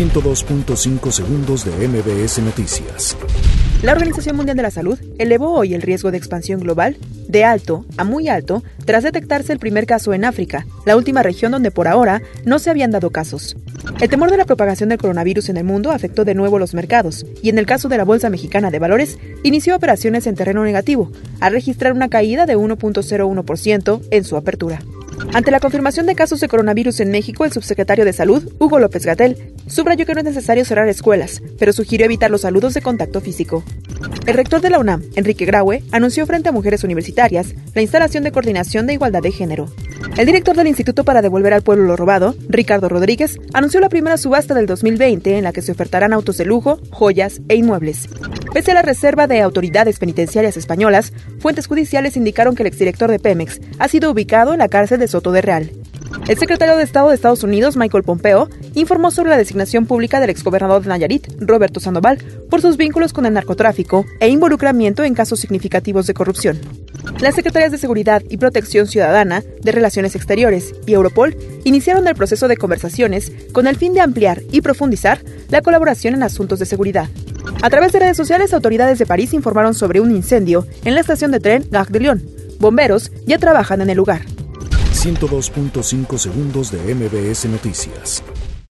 102.5 segundos de MBS Noticias. La Organización Mundial de la Salud elevó hoy el riesgo de expansión global de alto a muy alto tras detectarse el primer caso en África, la última región donde por ahora no se habían dado casos. El temor de la propagación del coronavirus en el mundo afectó de nuevo los mercados y en el caso de la Bolsa Mexicana de Valores inició operaciones en terreno negativo, al registrar una caída de 1.01% en su apertura. Ante la confirmación de casos de coronavirus en México, el subsecretario de Salud, Hugo López Gatel, subrayó que no es necesario cerrar escuelas, pero sugirió evitar los saludos de contacto físico. El rector de la UNAM, Enrique Graue, anunció frente a mujeres universitarias la instalación de coordinación de igualdad de género. El director del Instituto para Devolver al Pueblo lo Robado, Ricardo Rodríguez, anunció la primera subasta del 2020 en la que se ofertarán autos de lujo, joyas e inmuebles. Pese a la reserva de autoridades penitenciarias españolas, fuentes judiciales indicaron que el exdirector de Pemex ha sido ubicado en la cárcel de Soto de Real. El secretario de Estado de Estados Unidos, Michael Pompeo, informó sobre la designación pública del exgobernador de Nayarit, Roberto Sandoval, por sus vínculos con el narcotráfico e involucramiento en casos significativos de corrupción. Las Secretarías de Seguridad y Protección Ciudadana, de Relaciones Exteriores y Europol iniciaron el proceso de conversaciones con el fin de ampliar y profundizar la colaboración en asuntos de seguridad. A través de redes sociales, autoridades de París informaron sobre un incendio en la estación de tren Gare de Lyon. Bomberos ya trabajan en el lugar. 102.5 segundos de MBS Noticias.